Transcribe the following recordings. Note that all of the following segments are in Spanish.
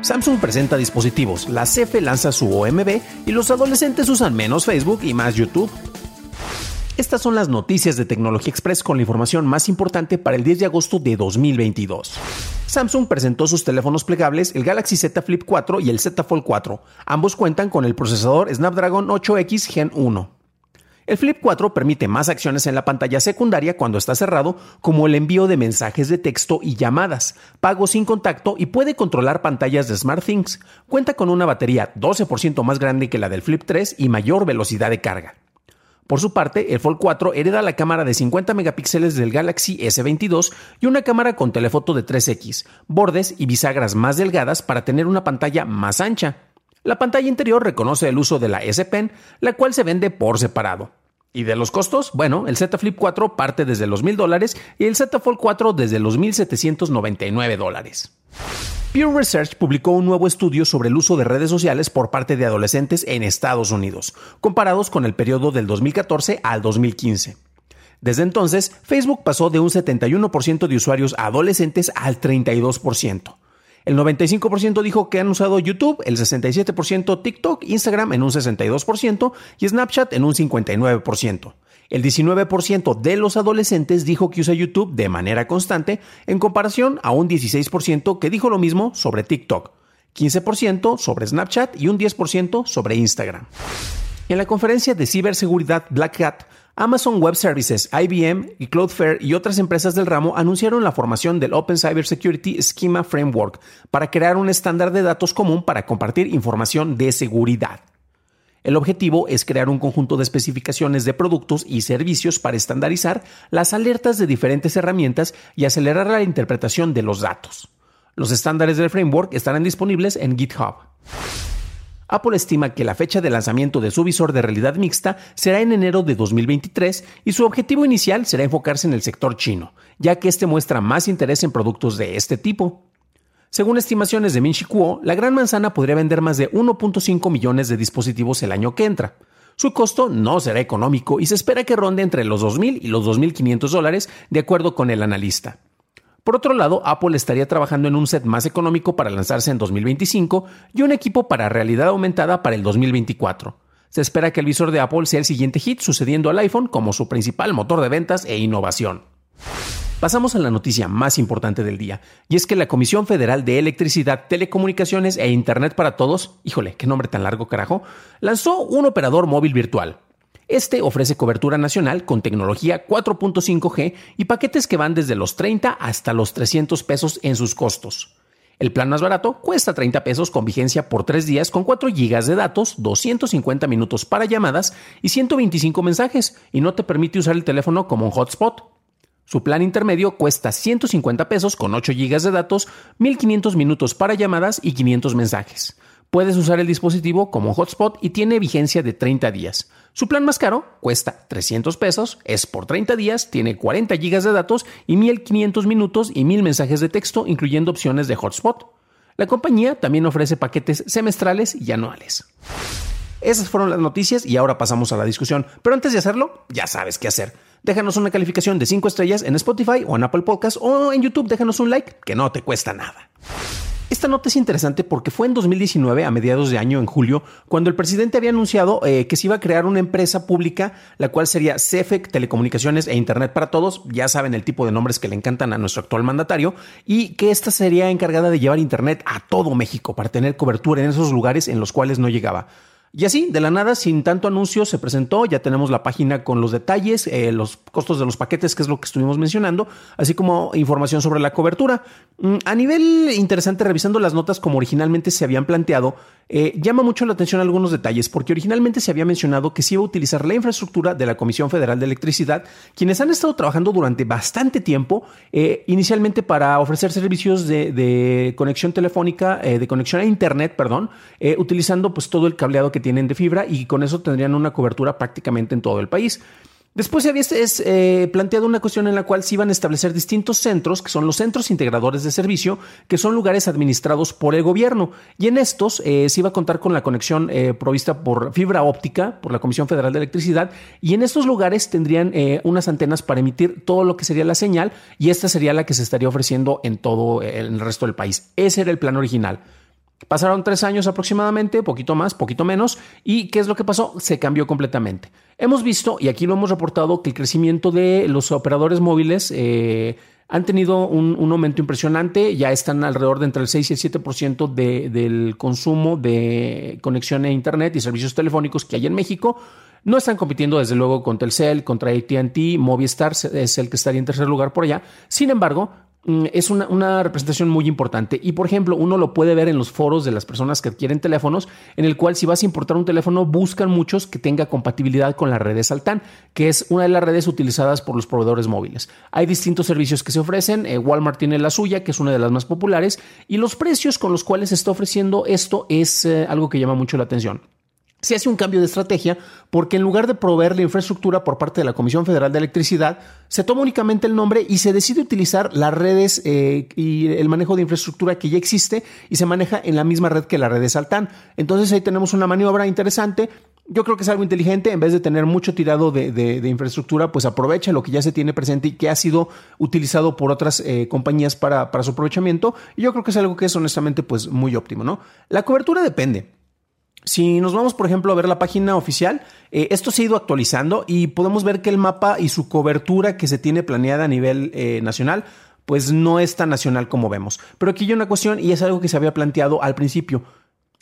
Samsung presenta dispositivos, la CF lanza su OMB y los adolescentes usan menos Facebook y más YouTube. Estas son las noticias de Tecnología Express con la información más importante para el 10 de agosto de 2022. Samsung presentó sus teléfonos plegables, el Galaxy Z Flip 4 y el Z Fold 4. Ambos cuentan con el procesador Snapdragon 8X Gen 1. El Flip 4 permite más acciones en la pantalla secundaria cuando está cerrado, como el envío de mensajes de texto y llamadas, pago sin contacto y puede controlar pantallas de SmartThings. Cuenta con una batería 12% más grande que la del Flip 3 y mayor velocidad de carga. Por su parte, el Fold 4 hereda la cámara de 50 megapíxeles del Galaxy S22 y una cámara con telefoto de 3X, bordes y bisagras más delgadas para tener una pantalla más ancha. La pantalla interior reconoce el uso de la S Pen, la cual se vende por separado. ¿Y de los costos? Bueno, el Z Flip 4 parte desde los 1000 dólares y el Z Fold 4 desde los 1799 dólares. Pew Research publicó un nuevo estudio sobre el uso de redes sociales por parte de adolescentes en Estados Unidos, comparados con el periodo del 2014 al 2015. Desde entonces, Facebook pasó de un 71% de usuarios adolescentes al 32%. El 95% dijo que han usado YouTube, el 67% TikTok, Instagram en un 62% y Snapchat en un 59%. El 19% de los adolescentes dijo que usa YouTube de manera constante, en comparación a un 16% que dijo lo mismo sobre TikTok, 15% sobre Snapchat y un 10% sobre Instagram. En la conferencia de ciberseguridad Black Hat, Amazon Web Services, IBM y Cloudflare y otras empresas del ramo anunciaron la formación del Open Cybersecurity Schema Framework para crear un estándar de datos común para compartir información de seguridad. El objetivo es crear un conjunto de especificaciones de productos y servicios para estandarizar las alertas de diferentes herramientas y acelerar la interpretación de los datos. Los estándares del framework estarán disponibles en GitHub. Apple estima que la fecha de lanzamiento de su visor de realidad mixta será en enero de 2023 y su objetivo inicial será enfocarse en el sector chino, ya que este muestra más interés en productos de este tipo. Según estimaciones de Minchi Kuo, la gran manzana podría vender más de 1.5 millones de dispositivos el año que entra. Su costo no será económico y se espera que ronde entre los 2.000 y los 2.500 dólares, de acuerdo con el analista. Por otro lado, Apple estaría trabajando en un set más económico para lanzarse en 2025 y un equipo para realidad aumentada para el 2024. Se espera que el visor de Apple sea el siguiente hit, sucediendo al iPhone como su principal motor de ventas e innovación. Pasamos a la noticia más importante del día, y es que la Comisión Federal de Electricidad, Telecomunicaciones e Internet para Todos, híjole, qué nombre tan largo carajo, lanzó un operador móvil virtual, este ofrece cobertura nacional con tecnología 4.5G y paquetes que van desde los 30 hasta los 300 pesos en sus costos. El plan más barato cuesta 30 pesos con vigencia por 3 días con 4 GB de datos, 250 minutos para llamadas y 125 mensajes y no te permite usar el teléfono como un hotspot. Su plan intermedio cuesta 150 pesos con 8 GB de datos, 1500 minutos para llamadas y 500 mensajes. Puedes usar el dispositivo como hotspot y tiene vigencia de 30 días. Su plan más caro cuesta 300 pesos, es por 30 días, tiene 40 GB de datos y 1500 minutos y 1000 mensajes de texto, incluyendo opciones de hotspot. La compañía también ofrece paquetes semestrales y anuales. Esas fueron las noticias y ahora pasamos a la discusión. Pero antes de hacerlo, ya sabes qué hacer. Déjanos una calificación de 5 estrellas en Spotify o en Apple Podcast o en YouTube déjanos un like, que no te cuesta nada. Esta nota es interesante porque fue en 2019, a mediados de año, en julio, cuando el presidente había anunciado eh, que se iba a crear una empresa pública, la cual sería CEFEC, Telecomunicaciones e Internet para Todos, ya saben el tipo de nombres que le encantan a nuestro actual mandatario, y que esta sería encargada de llevar Internet a todo México para tener cobertura en esos lugares en los cuales no llegaba. Y así, de la nada, sin tanto anuncio, se presentó, ya tenemos la página con los detalles, eh, los costos de los paquetes, que es lo que estuvimos mencionando, así como información sobre la cobertura. Mm, a nivel interesante, revisando las notas como originalmente se habían planteado, eh, llama mucho la atención algunos detalles, porque originalmente se había mencionado que se iba a utilizar la infraestructura de la Comisión Federal de Electricidad, quienes han estado trabajando durante bastante tiempo, eh, inicialmente para ofrecer servicios de, conexión telefónica, de conexión a Internet, perdón, utilizando pues todo el cableado que tienen de fibra y con eso tendrían una cobertura prácticamente en todo el país. Después se había eh, planteado una cuestión en la cual se iban a establecer distintos centros, que son los centros integradores de servicio, que son lugares administrados por el gobierno. Y en estos eh, se iba a contar con la conexión eh, provista por fibra óptica, por la Comisión Federal de Electricidad, y en estos lugares tendrían unas antenas para emitir todo lo que sería la señal, y esta sería la que se estaría ofreciendo en todo el resto del país. Ese era el plan original. Pasaron tres años aproximadamente, poquito más, poquito menos, y ¿qué es lo que pasó? Se cambió completamente. Hemos visto, y aquí lo hemos reportado, que el crecimiento de los operadores móviles eh, han tenido un, aumento impresionante, ya están alrededor de entre el 6 y el 7% de, del consumo de conexión a Internet y servicios telefónicos que hay en México. No están compitiendo desde luego contra Telcel, contra ATT, Movistar es el que estaría en tercer lugar por allá. Sin embargo, es una, representación muy importante. Y por ejemplo, uno lo puede ver en los foros de las personas que adquieren teléfonos, en el cual si vas a importar un teléfono, buscan muchos que tenga compatibilidad con la red de Saltán, que es una de las redes utilizadas por los proveedores móviles. Hay distintos servicios que se ofrecen. Eh, Walmart tiene la suya, que es una de las más populares, y los precios con los cuales se está ofreciendo esto es eh, algo que llama mucho la atención se hace un cambio de estrategia porque en lugar de proveer la infraestructura por parte de la Comisión Federal de Electricidad, se toma únicamente el nombre y se decide utilizar las redes eh, y el manejo de infraestructura que ya existe y se maneja en la misma red que la red de Saltán. Entonces ahí tenemos una maniobra interesante. Yo creo que es algo inteligente, en vez de tener mucho tirado de, infraestructura, pues aprovecha lo que ya se tiene presente y que ha sido utilizado por otras eh, compañías para, su aprovechamiento. Y yo creo que es algo que es honestamente pues muy óptimo, ¿no? La cobertura depende. Si nos vamos, por ejemplo, a ver la página oficial, eh, esto se ha ido actualizando y podemos ver que el mapa y su cobertura que se tiene planeada a nivel eh, nacional, pues no es tan nacional como vemos. Pero aquí hay una cuestión y es algo que se había planteado al principio.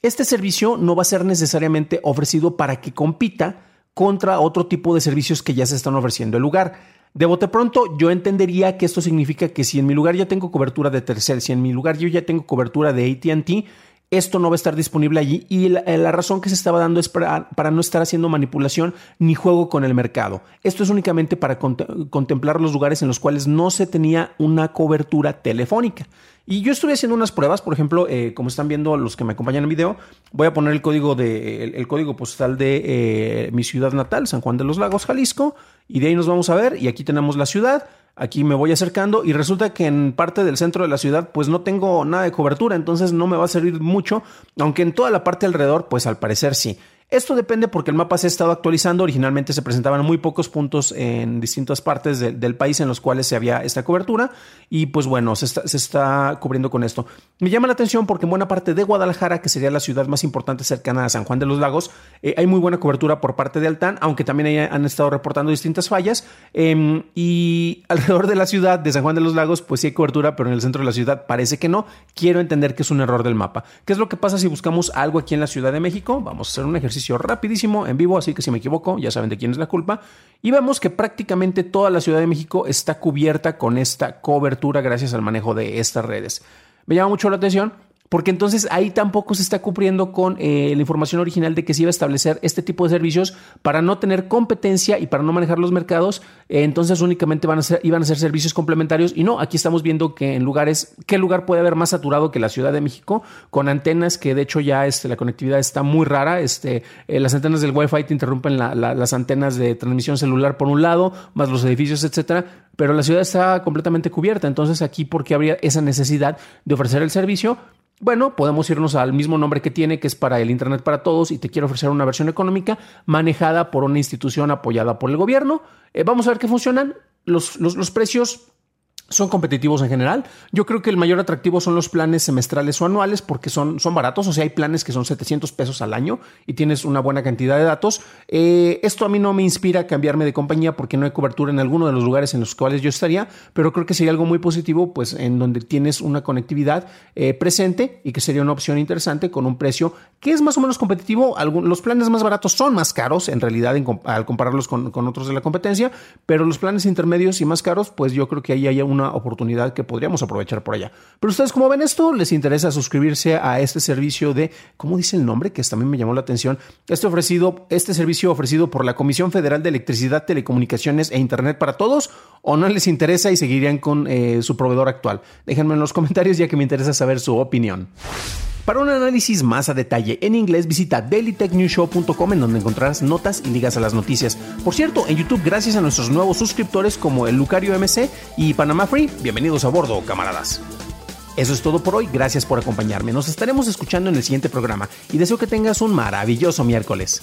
Este servicio no va a ser necesariamente ofrecido para que compita contra otro tipo de servicios que ya se están ofreciendo en el lugar. De bote pronto, yo entendería que esto significa que si en mi lugar ya tengo cobertura de Tercel, si en mi lugar yo ya tengo cobertura de ATT, esto no va a estar disponible allí y eh, la, razón que se estaba dando es para, no estar haciendo manipulación ni juego con el mercado. Esto es únicamente para contemplar los lugares en los cuales no se tenía una cobertura telefónica. Y yo estuve haciendo unas pruebas, por ejemplo, eh, como están viendo los que me acompañan en el video, voy a poner el código, de, el, código postal de eh, mi ciudad natal, San Juan de los Lagos, Jalisco, y de ahí nos vamos a ver, y aquí tenemos la ciudad. Aquí me voy acercando y resulta que en parte del centro de la ciudad pues no tengo nada de cobertura, entonces no me va a servir mucho, aunque en toda la parte alrededor pues al parecer sí. Esto depende porque el mapa se ha estado actualizando. Originalmente se presentaban muy pocos puntos en distintas partes del país en los cuales se había esta cobertura y pues bueno, se está, cubriendo con esto. Me llama la atención porque en buena parte de Guadalajara, que sería la ciudad más importante cercana a San Juan de los Lagos, eh, hay muy buena cobertura por parte de Altán, aunque también han estado reportando distintas fallas. Em, y alrededor de la ciudad de San Juan de los Lagos, pues sí hay cobertura, pero en el centro de la ciudad parece que no. Quiero entender que es un error del mapa. ¿Qué es lo que pasa si buscamos algo aquí en la Ciudad de México? Vamos a hacer un ejercicio rapidísimo en vivo, así que si me equivoco ya saben de quién es la culpa. Y vemos que prácticamente toda la Ciudad de México está cubierta con esta cobertura gracias al manejo de estas redes. Me llama mucho la atención porque entonces ahí tampoco se está cubriendo con eh, la información original de que se iba a establecer este tipo de servicios para no tener competencia y para no manejar los mercados. Eh, entonces únicamente iban a ser servicios complementarios y no, aquí estamos viendo que en lugares, ¿qué lugar puede haber más saturado que la Ciudad de México? Con antenas que de hecho ya este, la conectividad está muy rara. Este, eh, las antenas del Wi-Fi te interrumpen las antenas de transmisión celular por un lado, más los edificios, etcétera. Pero la ciudad está completamente cubierta. Entonces aquí, ¿por qué habría esa necesidad de ofrecer el servicio? Bueno, podemos irnos al mismo nombre que tiene, que es para el Internet para Todos, y te quiero ofrecer una versión económica manejada por una institución apoyada por el gobierno. Eh, vamos a ver qué funcionan. Los, los, precios son competitivos en general. Yo creo que el mayor atractivo son los planes semestrales o anuales porque son, son baratos. O sea, hay planes que son 700 pesos al año y tienes una buena cantidad de datos. Eh, esto a mí no me inspira a cambiarme de compañía porque no hay cobertura en alguno de los lugares en los cuales yo estaría, pero creo que sería algo muy positivo, pues en donde tienes una conectividad eh, presente y que sería una opción interesante con un precio que es más o menos competitivo. los planes más baratos son más caros en realidad al compararlos con, con, otros de la competencia, pero los planes intermedios y más caros, pues yo creo que ahí hay un una oportunidad que podríamos aprovechar por allá. Pero ustedes, ¿cómo ven esto? ¿Les interesa suscribirse a este servicio de, ¿cómo dice el nombre? Que también me llamó la atención. Este ofrecido, este servicio ofrecido por la Comisión Federal de Electricidad, Telecomunicaciones e Internet para Todos, o no les interesa y seguirían con eh, su proveedor actual. Déjenme en los comentarios ya que me interesa saber su opinión. Para un análisis más a detalle en inglés, visita dailytechnewshow.com en donde encontrarás notas y ligas a las noticias. Por cierto, en YouTube, gracias a nuestros nuevos suscriptores como el Lucario MC y Panama Free, bienvenidos a bordo, camaradas. Eso es todo por hoy, gracias por acompañarme. Nos estaremos escuchando en el siguiente programa y deseo que tengas un maravilloso miércoles.